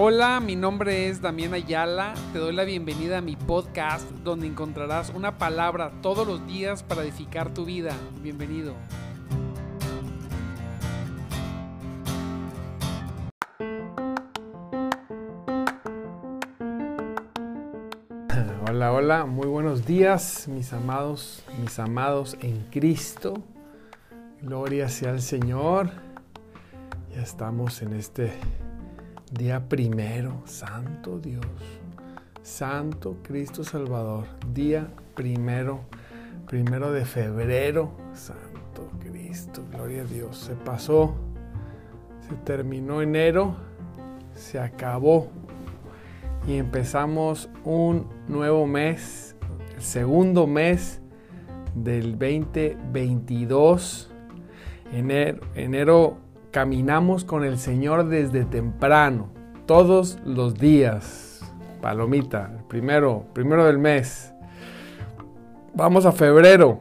Hola, mi nombre es Damián Ayala. Te doy la bienvenida a mi podcast donde encontrarás una palabra todos los días para edificar tu vida. Bienvenido. Hola, hola, muy buenos días, mis amados, mis amados en Cristo. Gloria sea al Señor. Ya estamos en este Día primero, Santo Dios, Santo Cristo Salvador. Día primero, primero de febrero, Santo Cristo, gloria a Dios. Se pasó, se terminó enero, se acabó y empezamos un nuevo mes, el segundo mes del 2022. Enero, enero caminamos con el Señor desde temprano, todos los días. Palomita, primero, primero del mes. Vamos a febrero,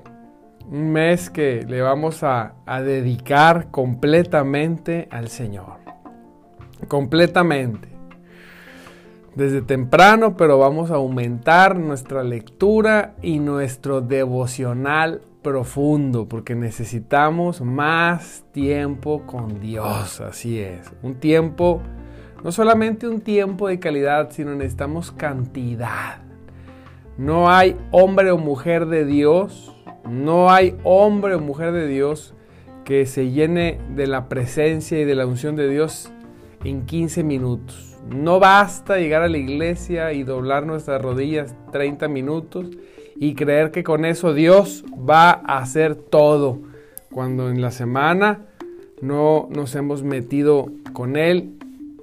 un mes que le vamos a, a dedicar completamente al Señor. Completamente. Desde temprano, pero vamos a aumentar nuestra lectura y nuestro devocional profundo, porque necesitamos más tiempo con Dios, así es. Un tiempo, no solamente un tiempo de calidad, sino necesitamos cantidad. No hay hombre o mujer de Dios, no hay hombre o mujer de Dios que se llene de la presencia y de la unción de Dios en 15 minutos. No basta llegar a la iglesia y doblar nuestras rodillas 30 minutos y creer que con eso Dios va a hacer todo. Cuando en la semana no nos hemos metido con Él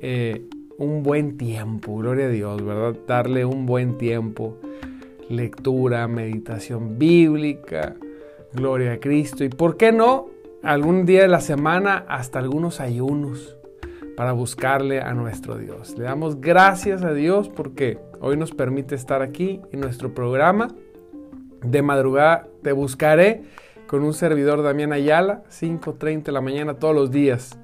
eh, un buen tiempo, gloria a Dios, ¿verdad? Darle un buen tiempo. Lectura, meditación bíblica, gloria a Cristo. Y por qué no, algún día de la semana hasta algunos ayunos para buscarle a nuestro Dios. Le damos gracias a Dios porque hoy nos permite estar aquí en nuestro programa de madrugada te buscaré con un servidor Damián Ayala, 5.30 de la mañana todos los días.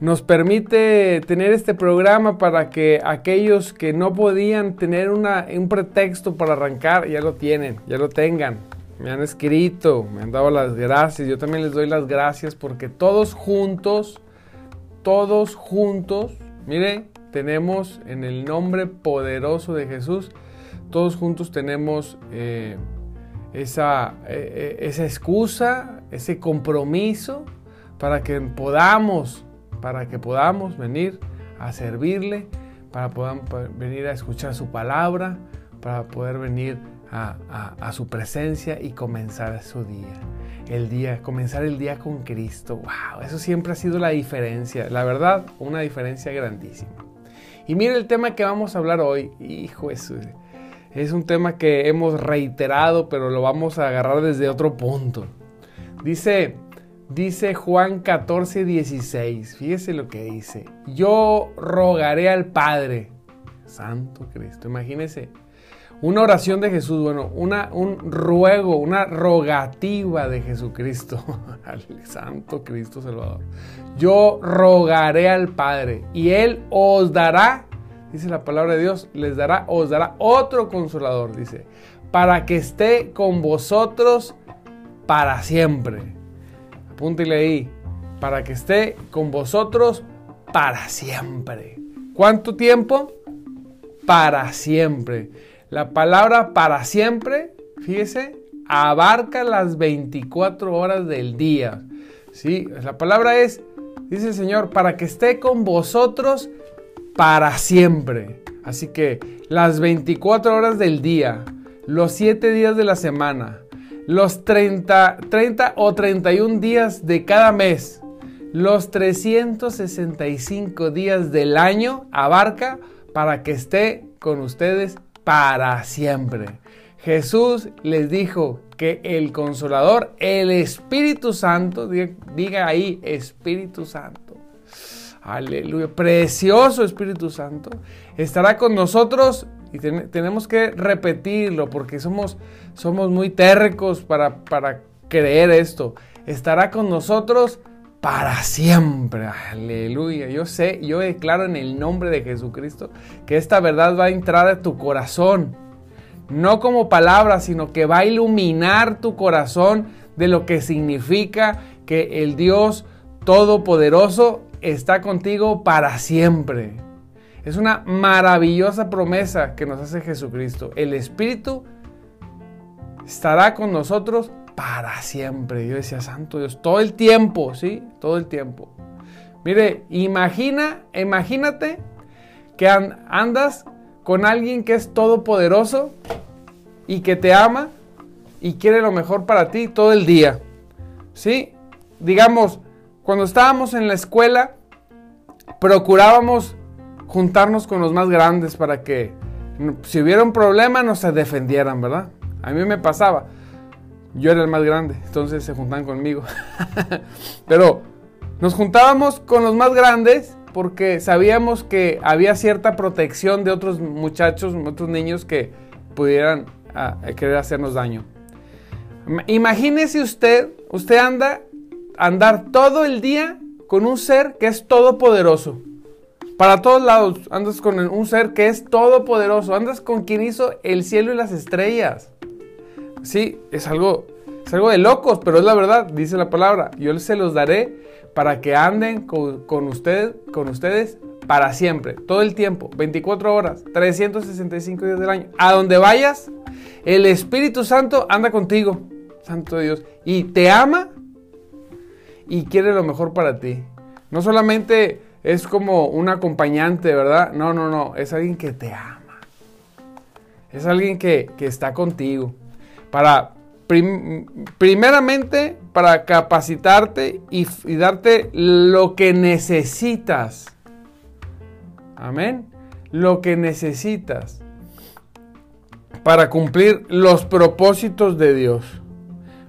Nos permite tener este programa para que aquellos que no podían tener una, un pretexto para arrancar, ya lo tienen, ya lo tengan. Me han escrito, me han dado las gracias, yo también les doy las gracias porque todos juntos, todos juntos, mire, tenemos en el nombre poderoso de Jesús, todos juntos tenemos... Eh, esa, eh, esa excusa, ese compromiso para que podamos, para que podamos venir a servirle, para poder venir a escuchar su palabra, para poder venir a, a, su presencia y comenzar su día. El día, comenzar el día con Cristo. Wow, eso siempre ha sido la diferencia. La verdad, una diferencia grandísima. Y mire el tema que vamos a hablar hoy. Hijo Jesús. Es un tema que hemos reiterado, pero lo vamos a agarrar desde otro punto. Dice, dice Juan 14, 16. Fíjese lo que dice. Yo rogaré al Padre. Santo Cristo. Imagínese. Una oración de Jesús, bueno, una, un ruego, una rogativa de Jesucristo, Santo Cristo Salvador. Yo rogaré al Padre y Él os dará dice la palabra de Dios, les dará, os dará otro consolador, dice, para que esté con vosotros para siempre. Apúntele ahí, para que esté con vosotros para siempre. ¿Cuánto tiempo? Para siempre. La palabra para siempre, fíjese, abarca las 24 horas del día. ¿Sí? La palabra es, dice el Señor, para que esté con vosotros para siempre. Así que las 24 horas del día, los 7 días de la semana, los 30, 30 o 31 días de cada mes, los 365 días del año abarca para que esté con ustedes para siempre. Jesús les dijo que el consolador, el Espíritu Santo, diga ahí Espíritu Santo, Aleluya. Precioso Espíritu Santo. Estará con nosotros y tenemos que repetirlo porque somos, somos muy tercos para, para creer esto. Estará con nosotros para siempre. Aleluya. Yo sé, yo declaro en el nombre de Jesucristo que esta verdad va a entrar a tu corazón. No como palabra, sino que va a iluminar tu corazón de lo que significa que el Dios Todopoderoso está contigo para siempre. Es una maravillosa promesa que nos hace Jesucristo. El Espíritu estará con nosotros para siempre. Yo decía, Santo Dios, todo el tiempo, ¿sí? Todo el tiempo. Mire, imagina, imagínate que andas con alguien que es todopoderoso y que te ama y quiere lo mejor para ti todo el día. ¿Sí? Digamos, cuando estábamos en la escuela, procurábamos juntarnos con los más grandes para que si hubiera un problema nos se defendieran, ¿verdad? A mí me pasaba. Yo era el más grande, entonces se juntaban conmigo. Pero nos juntábamos con los más grandes porque sabíamos que había cierta protección de otros muchachos, otros niños que pudieran ah, querer hacernos daño. Imagínese usted, usted anda andar todo el día con un ser que es todopoderoso. Para todos lados andas con un ser que es todopoderoso. Andas con quien hizo el cielo y las estrellas. Sí, es algo, es algo de locos, pero es la verdad, dice la palabra. Yo se los daré para que anden con, con ustedes para siempre, todo el tiempo, 24 horas, 365 días del año. A donde vayas, el Espíritu Santo anda contigo, Santo Dios, y te ama y quiere lo mejor para ti. No solamente es como un acompañante, ¿verdad? No, no, no, es alguien que te ama. Es alguien que, está contigo. Para, primeramente, para capacitarte y, y darte lo que necesitas. Amén. Lo que necesitas para cumplir los propósitos de Dios.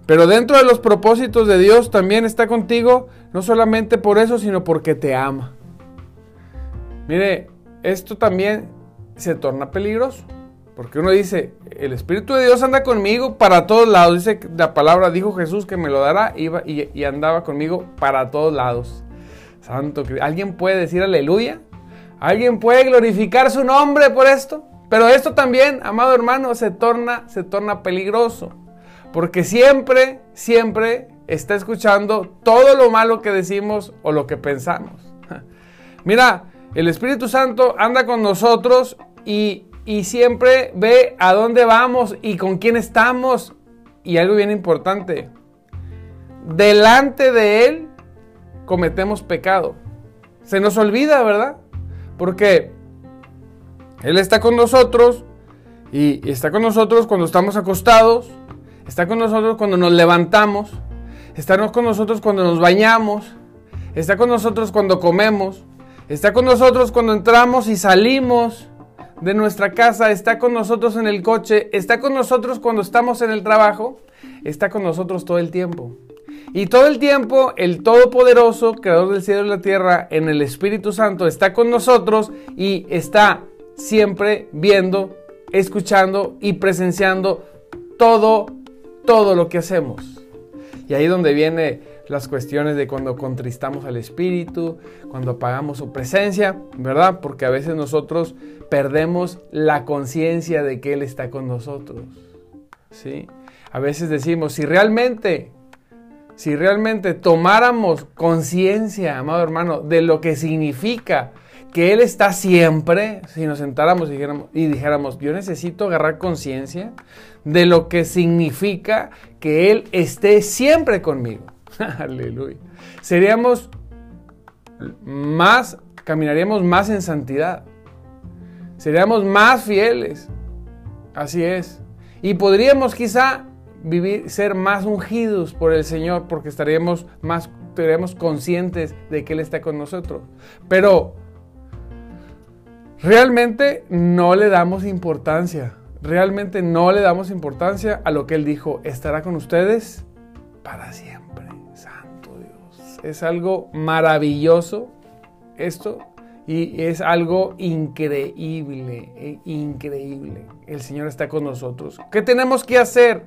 Pero dentro de los propósitos de Dios también está contigo, no solamente por eso, sino porque te ama. Mire, esto también se torna peligroso. Porque uno dice, el Espíritu de Dios anda conmigo para todos lados. Dice la palabra, dijo Jesús que me lo dará y andaba conmigo para todos lados. Santo, ¿alguien puede decir aleluya? ¿Alguien puede glorificar su nombre por esto? Pero esto también, amado hermano, se torna, se torna peligroso. Porque siempre, siempre está escuchando todo lo malo que decimos o lo que pensamos. Mira, el Espíritu Santo anda con nosotros y, y siempre ve a dónde vamos y con quién estamos. Y algo bien importante, delante de Él cometemos pecado. Se nos olvida, ¿verdad? Porque Él está con nosotros y está con nosotros cuando estamos acostados, Está con nosotros cuando nos levantamos. Está con nosotros cuando nos bañamos. Está con nosotros cuando comemos. Está con nosotros cuando entramos y salimos de nuestra casa. Está con nosotros en el coche. Está con nosotros cuando estamos en el trabajo. Está con nosotros todo el tiempo. Y todo el tiempo el Todopoderoso, Creador del cielo y la tierra, en el Espíritu Santo, está con nosotros y está siempre viendo, escuchando y presenciando todo todo lo que hacemos. Y ahí donde viene las cuestiones de cuando contristamos al Espíritu, cuando apagamos su presencia, ¿verdad? Porque a veces nosotros perdemos la conciencia de que Él está con nosotros. ¿Sí? A veces decimos, si realmente, si realmente tomáramos conciencia, amado hermano, de lo que significa que Él está siempre, si nos sentáramos y dijéramos, y dijéramos yo necesito agarrar conciencia de lo que significa que Él esté siempre conmigo. Aleluya. Seríamos más, caminaríamos más en santidad. Seríamos más fieles. Así es. Y podríamos quizá vivir, ser más ungidos por el Señor porque estaríamos más, estaríamos conscientes de que Él está con nosotros. Pero realmente no le damos importancia realmente no le damos importancia a lo que Él dijo, estará con ustedes para siempre. Santo Dios. Es algo maravilloso esto y es algo increíble, eh, increíble. El Señor está con nosotros. ¿Qué tenemos que hacer?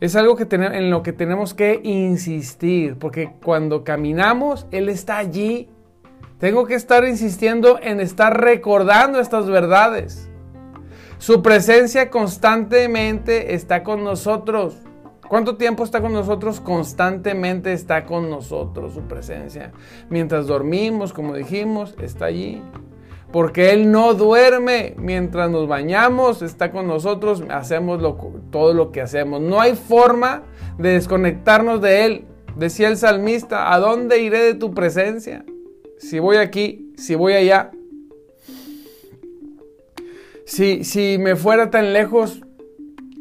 Es algo que en lo que tenemos que insistir, porque cuando caminamos, Él está allí. Tengo que estar insistiendo en estar recordando estas verdades. Su presencia constantemente está con nosotros. ¿Cuánto tiempo está con nosotros? Constantemente está con nosotros su presencia. Mientras dormimos, como dijimos, está allí porque Él no duerme mientras nos bañamos, está con nosotros, hacemos todo lo que hacemos. No hay forma de desconectarnos de Él. Decía el salmista, ¿a dónde iré de tu presencia? Si voy aquí, si voy allá. Si, si me fuera tan lejos,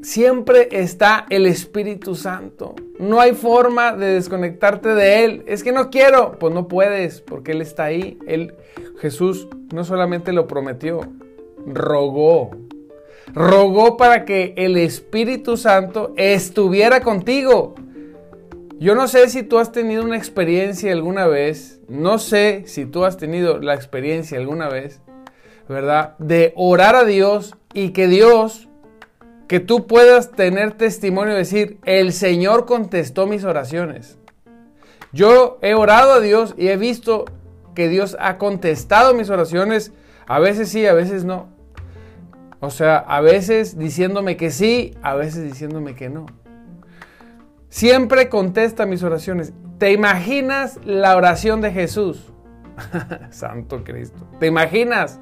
siempre está el Espíritu Santo. No hay forma de desconectarte de Él. Es que no quiero. Pues no puedes, porque Él está ahí. Él, Jesús no solamente lo prometió, rogó. Rogó para que el Espíritu Santo estuviera contigo. Yo no sé si tú has tenido una experiencia alguna vez, no sé si tú has tenido la experiencia alguna vez, ¿verdad? De orar a Dios y que Dios que tú puedas tener testimonio y decir, el Señor contestó mis oraciones. Yo he orado a Dios y he visto que Dios ha contestado mis oraciones, a veces sí, a veces no. O sea, a veces diciéndome que sí, a veces diciéndome que no. Siempre contesta mis oraciones. ¿Te imaginas la oración de Jesús? Santo Cristo. ¿Te imaginas?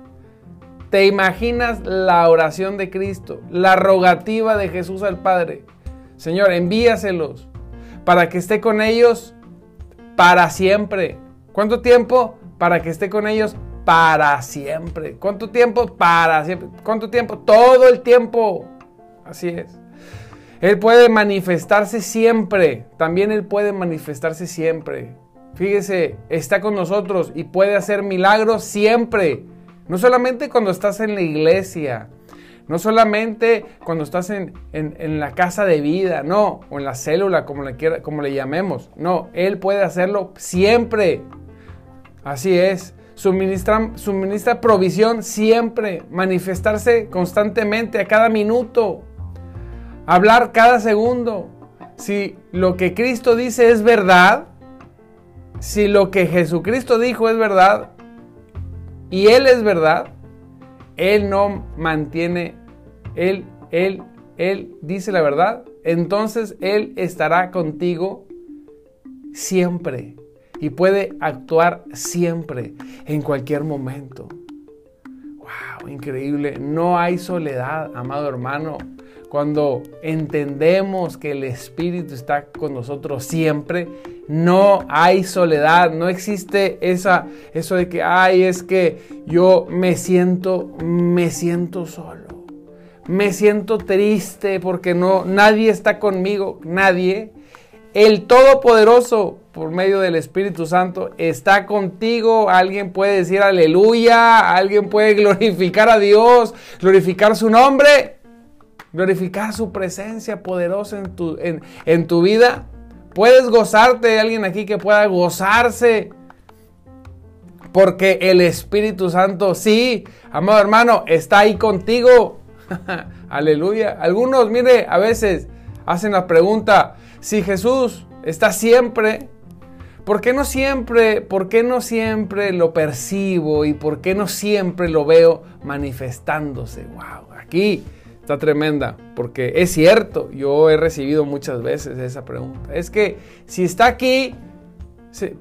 ¿Te imaginas la oración de Cristo? La rogativa de Jesús al Padre. Señor, envíaselos para que esté con ellos para siempre. ¿Cuánto tiempo? Para que esté con ellos para siempre. ¿Cuánto tiempo? Para siempre. ¿Cuánto tiempo? Todo el tiempo. Así es. Él puede manifestarse siempre. También Él puede manifestarse siempre. Fíjese, está con nosotros y puede hacer milagros siempre. No solamente cuando estás en la iglesia, no solamente cuando estás en, la casa de vida, no, o en la célula, como le, quiera, como le llamemos. No, Él puede hacerlo siempre. Así es. Suministra, suministra provisión siempre, manifestarse constantemente a cada minuto, hablar cada segundo. Si lo que Cristo dice es verdad, si lo que Jesucristo dijo es verdad, y Él es verdad, Él no mantiene, Él, Él, Él dice la verdad, entonces Él estará contigo siempre y puede actuar siempre, en cualquier momento. ¡Wow! Increíble. No hay soledad, amado hermano. Cuando entendemos que el Espíritu está con nosotros siempre, no hay soledad, no existe esa, eso de que, ay, es que yo me siento, me siento solo, me siento triste porque no, nadie está conmigo, nadie. El Todopoderoso, por medio del Espíritu Santo, está contigo. Alguien puede decir aleluya, alguien puede glorificar a Dios, glorificar su nombre glorificar su presencia poderosa en tu, en, tu vida. Puedes gozarte de alguien aquí que pueda gozarse. Porque el Espíritu Santo, sí, amado hermano, está ahí contigo. Aleluya. Algunos, mire, a veces hacen la pregunta, si Jesús está siempre, ¿por qué no siempre, por qué no siempre lo percibo y por qué no siempre lo veo manifestándose? Wow, aquí Está tremenda, porque es cierto, yo he recibido muchas veces esa pregunta. Es que si está aquí,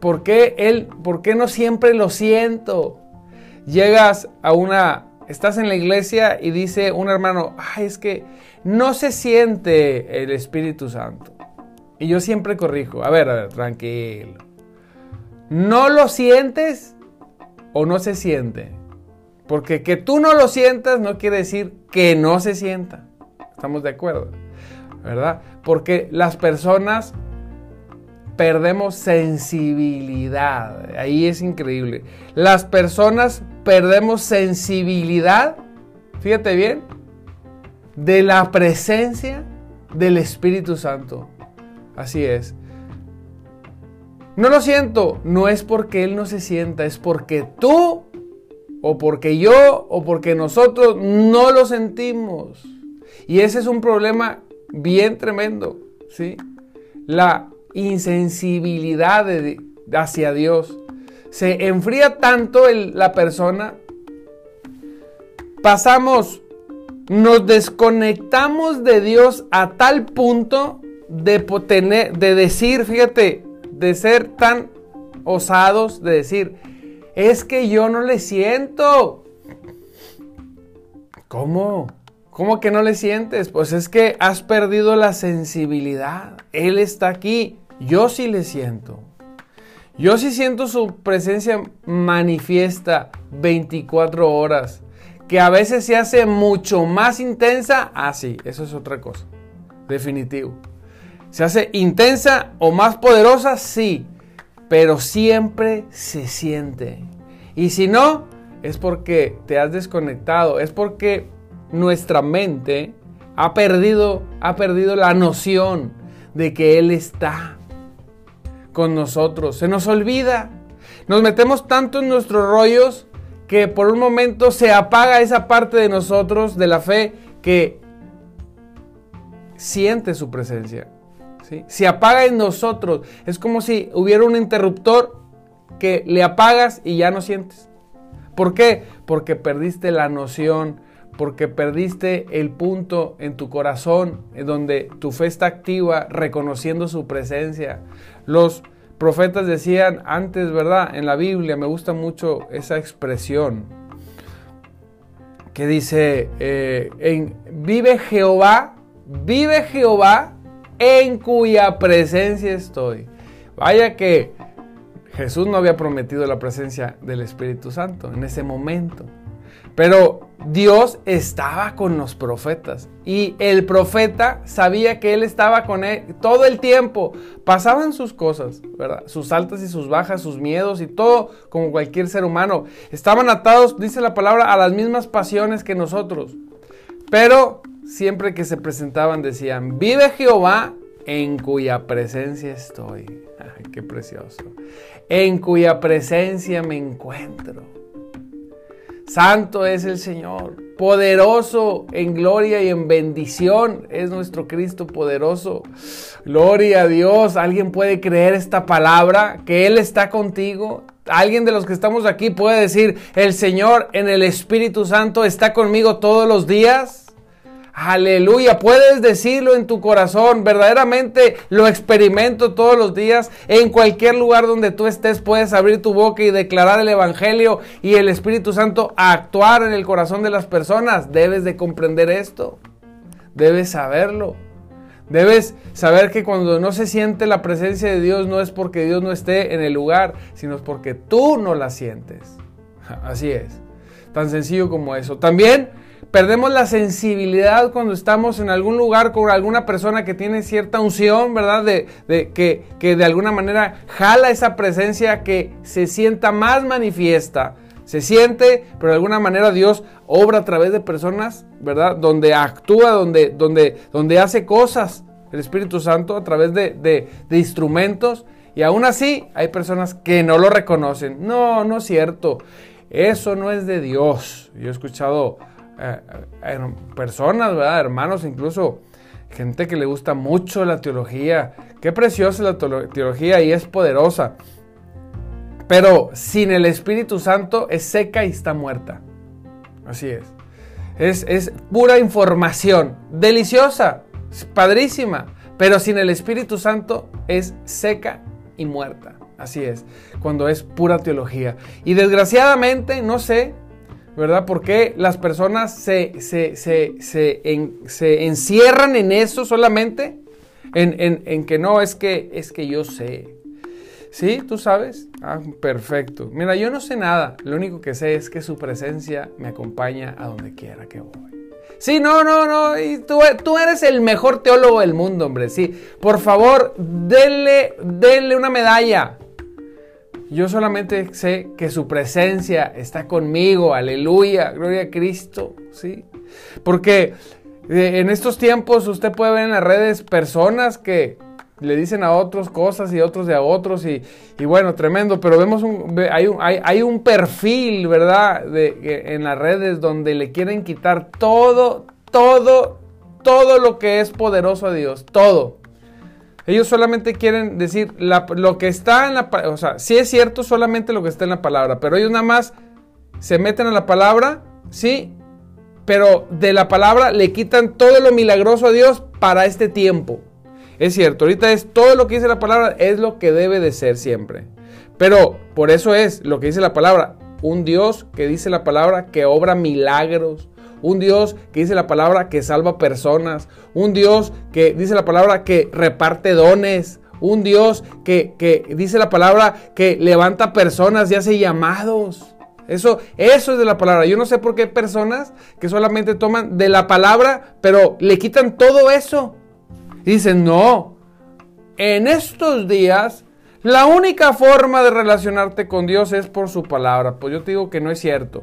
¿por qué él, por qué no siempre lo siento? Llegas a una, estás en la iglesia y dice un hermano, ay, es que no se siente el Espíritu Santo. Y yo siempre corrijo, a ver, a ver, tranquilo. ¿No lo sientes o no se siente? Porque que tú no lo sientas no quiere decir que no se sienta. ¿Estamos de acuerdo? ¿Verdad? Porque las personas perdemos sensibilidad. Ahí es increíble. Las personas perdemos sensibilidad, fíjate bien, de la presencia del Espíritu Santo. Así es. No lo siento, no es porque Él no se sienta, es porque tú o porque yo o porque nosotros no lo sentimos. Y ese es un problema bien tremendo. ¿sí? La insensibilidad hacia Dios. Se enfría tanto la persona. Pasamos, nos desconectamos de Dios a tal punto de, de decir, fíjate, de ser tan osados, de decir, es que yo no le siento. ¿Cómo? ¿Cómo que no le sientes? Pues es que has perdido la sensibilidad. Él está aquí. Yo sí le siento. Yo sí siento su presencia manifiesta 24 horas. Que a veces se hace mucho más intensa. Ah, sí, eso es otra cosa. Definitivo. ¿Se hace intensa o más poderosa? Sí. Pero siempre se siente. Y si no, es porque te has desconectado. Es porque nuestra mente ha perdido, ha perdido la noción de que Él está con nosotros. Se nos olvida. Nos metemos tanto en nuestros rollos que por un momento se apaga esa parte de nosotros, de la fe, que siente su presencia. ¿Sí? Se apaga en nosotros. Es como si hubiera un interruptor que le apagas y ya no sientes. ¿Por qué? Porque perdiste la noción porque perdiste el punto en tu corazón en donde tu fe está activa, reconociendo su presencia. Los profetas decían antes, ¿verdad? En la Biblia me gusta mucho esa expresión que dice, eh, en, vive Jehová, vive Jehová en cuya presencia estoy. Vaya que Jesús no había prometido la presencia del Espíritu Santo en ese momento. Pero Dios estaba con los profetas y el profeta sabía que él estaba con él todo el tiempo. Pasaban sus cosas, ¿verdad? Sus altas y sus bajas, sus miedos y todo como cualquier ser humano. Estaban atados, dice la palabra, a las mismas pasiones que nosotros. Pero siempre que se presentaban decían, vive Jehová en cuya presencia estoy. Qué precioso. En cuya presencia me encuentro. Santo es el Señor, poderoso en gloria y en bendición es nuestro Cristo poderoso. Gloria a Dios. ¿Alguien puede creer esta palabra? Que Él está contigo. Alguien de los que estamos aquí puede decir, el Señor en el Espíritu Santo está conmigo todos los días. Aleluya, puedes decirlo en tu corazón, verdaderamente lo experimento todos los días. En cualquier lugar donde tú estés puedes abrir tu boca y declarar el Evangelio y el Espíritu Santo actuar en el corazón de las personas. Debes de comprender esto, debes saberlo. Debes saber que cuando no se siente la presencia de Dios no es porque Dios no esté en el lugar, sino es porque tú no la sientes. Así es. Tan sencillo como eso. También Perdemos la sensibilidad cuando estamos en algún lugar con alguna persona que tiene cierta unción, ¿verdad? De, que, que de alguna manera jala esa presencia que se sienta más manifiesta. Se siente, pero de alguna manera Dios obra a través de personas, ¿verdad? Donde actúa, donde, donde, donde hace cosas. El Espíritu Santo a través de, de instrumentos. Y aún así hay personas que no lo reconocen. No, no es cierto. Eso no es de Dios. Yo he escuchado personas, ¿verdad? hermanos, incluso gente que le gusta mucho la teología. Qué preciosa la teología y es poderosa. Pero sin el Espíritu Santo es seca y está muerta. Así es. Es, es pura información. Deliciosa, padrísima. Pero sin el Espíritu Santo es seca y muerta. Así es. Cuando es pura teología. Y desgraciadamente, no sé, ¿verdad? Porque las personas se, se, encierran en eso solamente, en, que no, es que, es que yo sé. ¿Sí? ¿Tú sabes? Ah, perfecto. Mira, yo no sé nada. Lo único que sé es que su presencia me acompaña a donde quiera que voy. Sí, no, no, no. Y tú, tú, eres el mejor teólogo del mundo, hombre. Sí. Por favor, denle, denle una medalla. Yo solamente sé que su presencia está conmigo, aleluya, gloria a Cristo, ¿sí? Porque eh, en estos tiempos usted puede ver en las redes personas que le dicen a otros cosas y otros de a otros y, bueno, tremendo, pero vemos un, hay, un, hay, un perfil, ¿verdad? De, en las redes donde le quieren quitar todo, todo, todo lo que es poderoso a Dios, todo. Ellos solamente quieren decir lo que está en la o sea, sí es cierto solamente lo que está en la palabra, pero ellos nada más se meten a la palabra, sí, pero de la palabra le quitan todo lo milagroso a Dios para este tiempo. Es cierto, ahorita es todo lo que dice la palabra es lo que debe de ser siempre. Pero por eso es lo que dice la palabra, un Dios que dice la palabra que obra milagros, un Dios que dice la palabra que salva personas, un Dios que dice la palabra que reparte dones, un Dios que, dice la palabra que levanta personas y hace llamados. Eso, eso es de la palabra. Yo no sé por qué personas que solamente toman de la palabra, pero le quitan todo eso. Y dicen, no, en estos días la única forma de relacionarte con Dios es por su palabra. Pues yo te digo que no es cierto.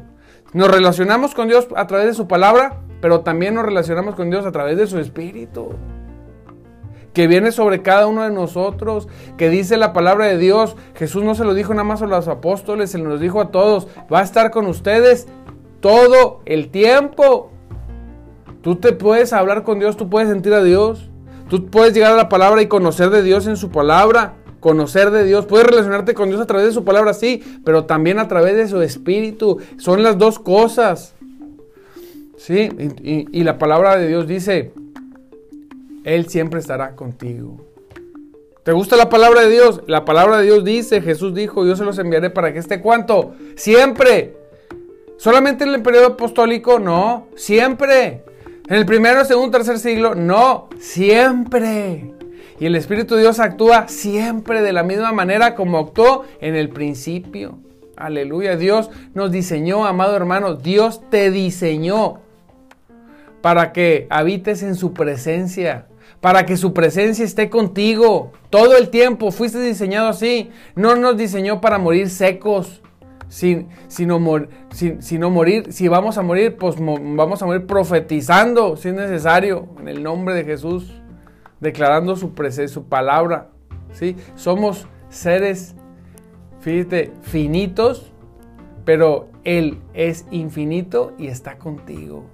Nos relacionamos con Dios a través de su palabra, pero también nos relacionamos con Dios a través de su espíritu. Que viene sobre cada uno de nosotros, que dice la palabra de Dios. Jesús no se lo dijo nada más a los apóstoles, se lo dijo a todos. Va a estar con ustedes todo el tiempo. Tú te puedes hablar con Dios, tú puedes sentir a Dios. Tú puedes llegar a la palabra y conocer de Dios en su palabra conocer de Dios, puedes relacionarte con Dios a través de su palabra, sí, pero también a través de su espíritu. Son las dos cosas. Sí, y, la palabra de Dios dice, Él siempre estará contigo. ¿Te gusta la palabra de Dios? La palabra de Dios dice, Jesús dijo, yo se los enviaré para que esté cuánto? Siempre. ¿Solamente en el periodo apostólico? No, siempre. ¿En el primero, segundo, tercer siglo? No, siempre. Y el Espíritu de Dios actúa siempre de la misma manera como actuó en el principio. Aleluya. Dios nos diseñó, amado hermano. Dios te diseñó para que habites en su presencia. Para que su presencia esté contigo todo el tiempo. Fuiste diseñado así. No nos diseñó para morir secos. Sin, sino, sino morir, si vamos a morir, pues vamos a morir profetizando, si es necesario, en el nombre de Jesús declarando su presencia, su palabra. ¿sí? Somos seres, finitos, pero Él es infinito y está contigo.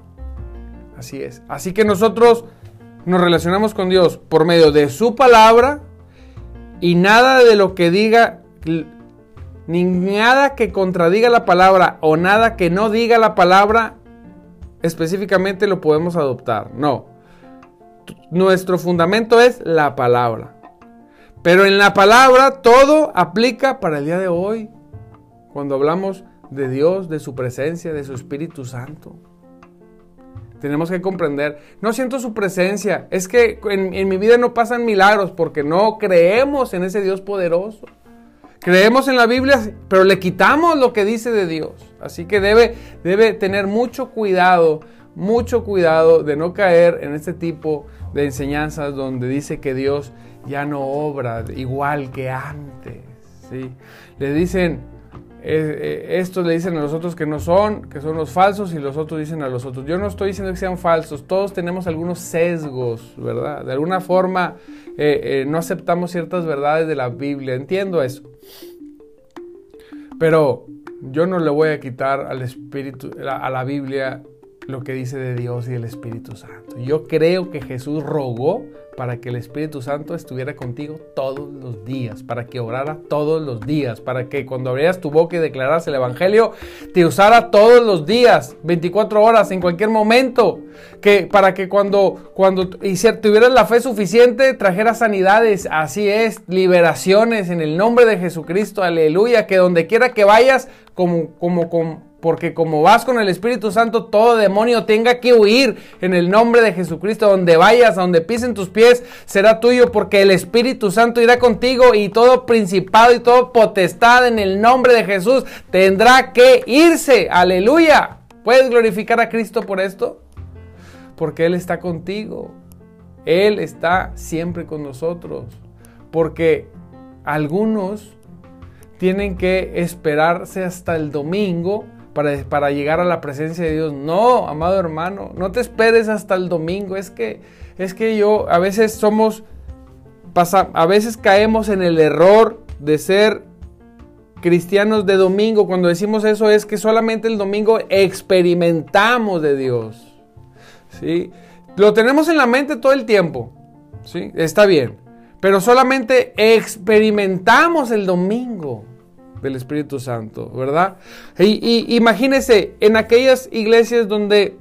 Así es. Así que nosotros nos relacionamos con Dios por medio de su palabra y nada de lo que diga, ni nada que contradiga la palabra o nada que no diga la palabra específicamente lo podemos adoptar. No nuestro fundamento es la palabra. Pero en la palabra todo aplica para el día de hoy. Cuando hablamos de Dios, de su presencia, de su Espíritu Santo. Tenemos que comprender, no siento su presencia, es que en, mi vida no pasan milagros porque no creemos en ese Dios poderoso. Creemos en la Biblia, pero le quitamos lo que dice de Dios. Así que debe, debe tener mucho cuidado mucho cuidado de no caer en este tipo de enseñanzas donde dice que Dios ya no obra igual que antes. ¿sí? Le dicen, eh, eh, estos le dicen a los otros que no son, que son los falsos, y los otros dicen a los otros. Yo no estoy diciendo que sean falsos, todos tenemos algunos sesgos, ¿verdad? De alguna forma eh, no aceptamos ciertas verdades de la Biblia, entiendo eso. Pero yo no le voy a quitar al Espíritu, a la Biblia lo que dice de Dios y el Espíritu Santo. Yo creo que Jesús rogó para que el Espíritu Santo estuviera contigo todos los días, para que orara todos los días, para que cuando abrieras tu boca y declararas el Evangelio, te usara todos los días, 24 horas, en cualquier momento, que para que cuando, cuando tuvieras la fe suficiente, trajeras sanidades, así es, liberaciones en el nombre de Jesucristo, aleluya, que donde quiera que vayas, como, como, como porque como vas con el Espíritu Santo, todo demonio tenga que huir en el nombre de Jesucristo. Donde vayas, donde pisen tus pies, será tuyo, porque el Espíritu Santo irá contigo y todo principado y todo potestad en el nombre de Jesús tendrá que irse. Aleluya. ¿Puedes glorificar a Cristo por esto? Porque Él está contigo. Él está siempre con nosotros. Porque algunos tienen que esperarse hasta el domingo para, llegar a la presencia de Dios. No, amado hermano, no te esperes hasta el domingo. Es que, es que yo, a veces somos, pasa, a veces caemos en el error de ser cristianos de domingo. Cuando decimos eso es que solamente el domingo experimentamos de Dios. ¿sí? Lo tenemos en la mente todo el tiempo. ¿sí? Está bien. pero solamente experimentamos el domingo del Espíritu Santo, ¿verdad? Y, imagínese en aquellas iglesias donde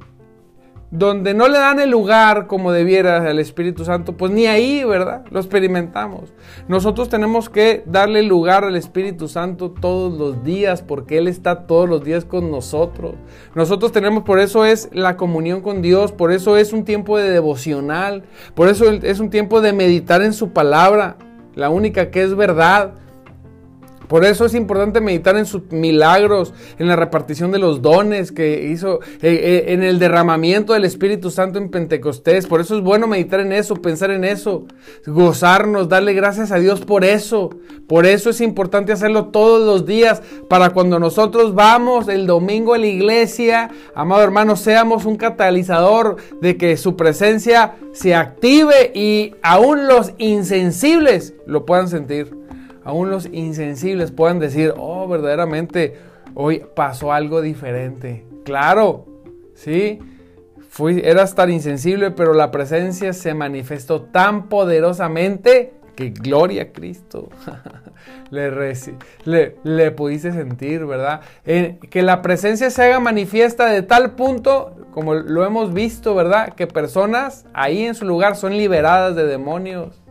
donde no le dan el lugar como debiera al Espíritu Santo, pues ni ahí, ¿verdad? Lo experimentamos. Nosotros tenemos que darle lugar al Espíritu Santo todos los días, porque Él está todos los días con nosotros. Nosotros tenemos, por eso es la comunión con Dios, por eso es un tiempo de devocional, por eso es un tiempo de meditar en su palabra, la única que es verdad. Por eso es importante meditar en sus milagros, en la repartición de los dones que hizo, eh, eh, en el derramamiento del Espíritu Santo en Pentecostés. Por eso es bueno meditar en eso, pensar en eso, gozarnos, darle gracias a Dios por eso. Por eso es importante hacerlo todos los días, para cuando nosotros vamos el domingo a la iglesia, amado hermano, seamos un catalizador de que su presencia se active y aún los insensibles lo puedan sentir aún los insensibles puedan decir, oh, verdaderamente hoy pasó algo diferente. Claro, sí, fui, eras tan insensible, pero la presencia se manifestó tan poderosamente que gloria a Cristo. le, le, pudiste sentir, ¿verdad? que la presencia se haga manifiesta de tal punto, como lo hemos visto, ¿verdad? Que personas ahí en su lugar son liberadas de demonios.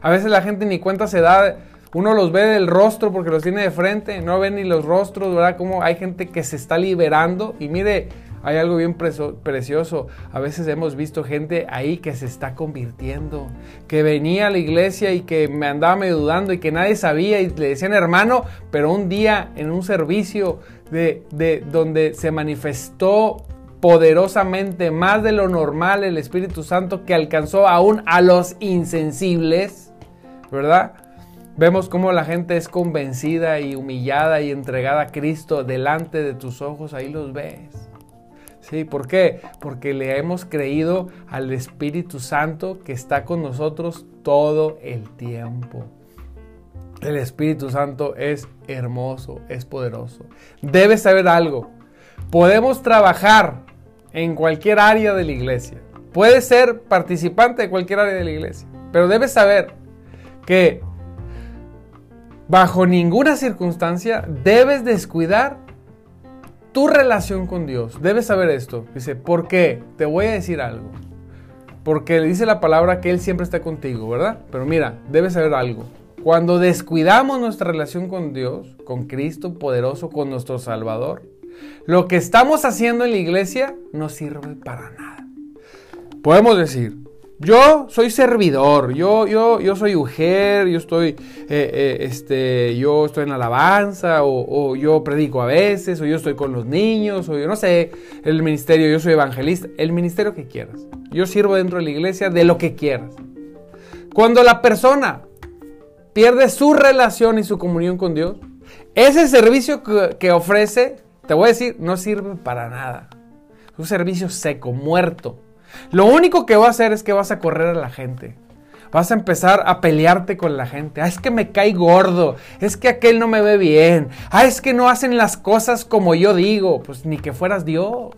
A veces la gente ni cuenta se da uno los ve del rostro porque los tiene de frente, no ven ni los rostros, ¿verdad? Como hay gente que se está liberando y mire, hay algo bien precioso. A veces hemos visto gente ahí que se está convirtiendo, que venía a la iglesia y que me andaba medio dudando y que nadie sabía y le decían hermano, pero un día en un servicio de, de donde se manifestó poderosamente más de lo normal el Espíritu Santo que alcanzó aún a los insensibles, ¿verdad? Vemos cómo la gente es convencida y humillada y entregada a Cristo delante de tus ojos, ahí los ves. ¿Sí? ¿Por qué? Porque le hemos creído al Espíritu Santo que está con nosotros todo el tiempo. El Espíritu Santo es hermoso, es poderoso. Debes saber algo. Podemos trabajar en cualquier área de la iglesia. Puedes ser participante de cualquier área de la iglesia. Pero debes saber que Bajo ninguna circunstancia debes descuidar tu relación con Dios. Debes saber esto. Dice, ¿por qué? Te voy a decir algo. Porque le dice la palabra que Él siempre está contigo, ¿verdad? Pero mira, debes saber algo. Cuando descuidamos nuestra relación con Dios, con Cristo poderoso, con nuestro Salvador, lo que estamos haciendo en la iglesia no sirve para nada. Podemos decir, yo soy servidor, yo, yo, yo soy mujer, yo estoy, eh, eh, este, yo estoy en alabanza, o, yo predico a veces, o yo estoy con los niños, o yo no sé, el ministerio, yo soy evangelista, el ministerio que quieras. Yo sirvo dentro de la iglesia de lo que quieras. Cuando la persona pierde su relación y su comunión con Dios, ese servicio que, que ofrece, te voy a decir, no sirve para nada. Es un servicio seco, muerto. Lo único que va a hacer es que vas a correr a la gente. Vas a empezar a pelearte con la gente. Ah, es que me cae gordo. Es que aquel no me ve bien. Ah, es que no hacen las cosas como yo digo. Pues ni que fueras Dios.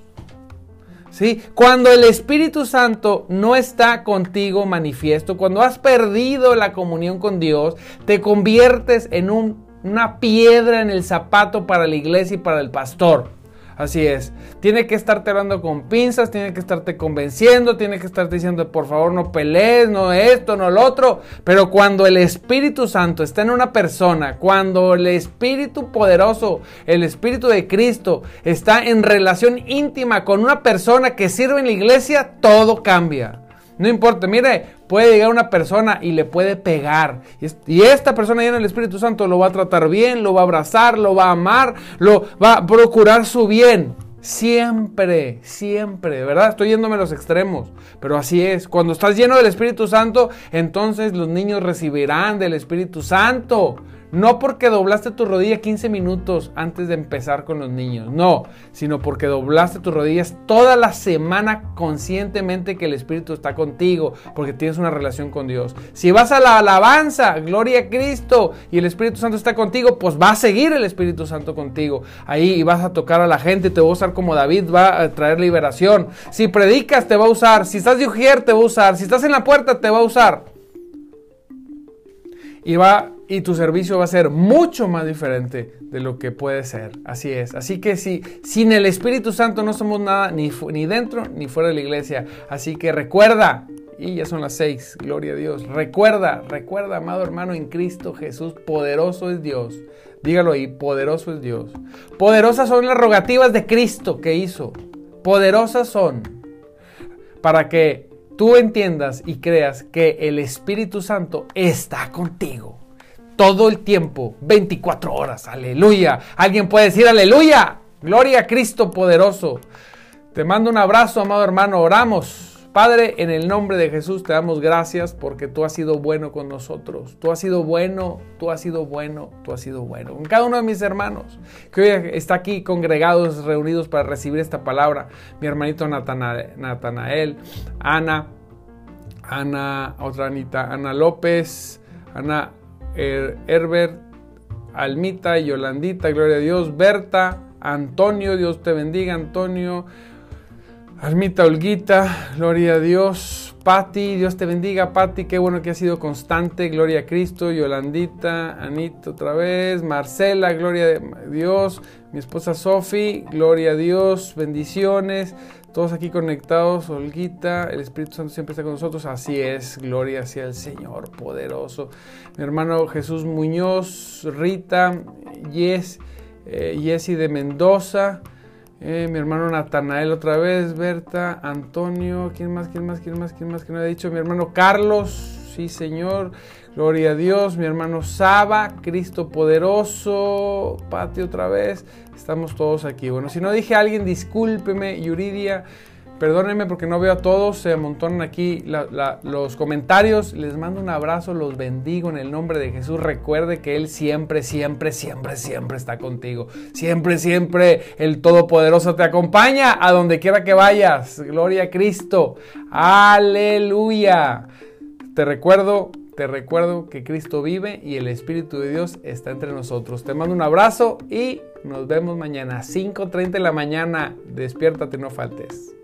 ¿Sí? Cuando el Espíritu Santo no está contigo manifiesto, cuando has perdido la comunión con Dios, te conviertes en una piedra en el zapato para la iglesia y para el pastor. Así es. Tiene que estarte hablando con pinzas, tiene que estarte convenciendo, tiene que estarte diciendo, por favor, no pelees, no esto, no lo otro. Pero cuando el Espíritu Santo está en una persona, cuando el Espíritu poderoso, el Espíritu de Cristo, está en relación íntima con una persona que sirve en la iglesia, todo cambia. No importa, mire, puede llegar una persona y le puede pegar. Y esta persona llena del Espíritu Santo lo va a tratar bien, lo va a abrazar, lo va a amar, lo va a procurar su bien. Siempre, siempre, ¿verdad? Estoy yéndome a los extremos, pero así es. Cuando estás lleno del Espíritu Santo, entonces los niños recibirán del Espíritu Santo. No porque doblaste tu rodilla 15 minutos antes de empezar con los niños, no, sino porque doblaste tus rodillas toda la semana conscientemente que el Espíritu está contigo, porque tienes una relación con Dios. Si vas a la alabanza, gloria a Cristo, y el Espíritu Santo está contigo, pues va a seguir el Espíritu Santo contigo. Ahí vas a tocar a la gente, te va a usar como David, va a traer liberación. Si predicas, te va a usar. Si estás de ujier, te va a usar. Si estás en la puerta, te va a usar. y va y tu servicio va a ser mucho más diferente de lo que puede ser. Así es. Así que si sin el Espíritu Santo no somos nada ni, ni dentro ni fuera de la iglesia. Así que recuerda, y ya son las seis, gloria a Dios. Recuerda, recuerda, amado hermano, en Cristo Jesús, poderoso es Dios. Dígalo ahí, poderoso es Dios. Poderosas son las rogativas de Cristo que hizo. Poderosas son para que tú entiendas y creas que el Espíritu Santo está contigo todo el tiempo, 24 horas. Aleluya. Alguien puede decir aleluya. Gloria a Cristo poderoso. Te mando un abrazo, amado hermano. Oramos. Padre, en el nombre de Jesús te damos gracias porque tú has sido bueno con nosotros. Tú has sido bueno, tú has sido bueno, tú has sido bueno. Con cada uno de mis hermanos que hoy está aquí congregados, reunidos para recibir esta palabra. Mi hermanito Natanael, Ana, Ana, otra Anita, Ana López, Ana Herbert, Almita, Yolandita, gloria a Dios, Berta, Antonio, Dios te bendiga, Antonio, Almita Olguita, gloria a Dios, Patti, Dios te bendiga, Patti, qué bueno que ha sido constante, gloria a Cristo, Yolandita, Anita otra vez, Marcela, gloria a Dios, mi esposa Sofi, gloria a Dios, bendiciones, todos aquí conectados, Olguita, el Espíritu Santo siempre está con nosotros, así es, gloria hacia el Señor poderoso. Mi hermano Jesús Muñoz, Rita, Yes, eh, de Mendoza, eh, mi hermano Natanael otra vez, Berta, Antonio, ¿quién más, quién más, quién más, quién más que no ha dicho? Mi hermano Carlos, sí Señor, gloria a Dios, mi hermano Saba, Cristo poderoso, Pati otra vez, estamos todos aquí. Bueno, si no dije a alguien, discúlpeme, Yuridia. Perdónenme porque no veo a todos, se amontonan aquí los comentarios. Les mando un abrazo, los bendigo en el nombre de Jesús. Recuerde que Él siempre, siempre, siempre, siempre está contigo. Siempre, siempre el Todopoderoso te acompaña a donde quiera que vayas. Gloria a Cristo. Aleluya. Te recuerdo te recuerdo que Cristo vive y el Espíritu de Dios está entre nosotros. Te mando un abrazo y nos vemos mañana a 5.30 de la mañana. Despiértate, no faltes.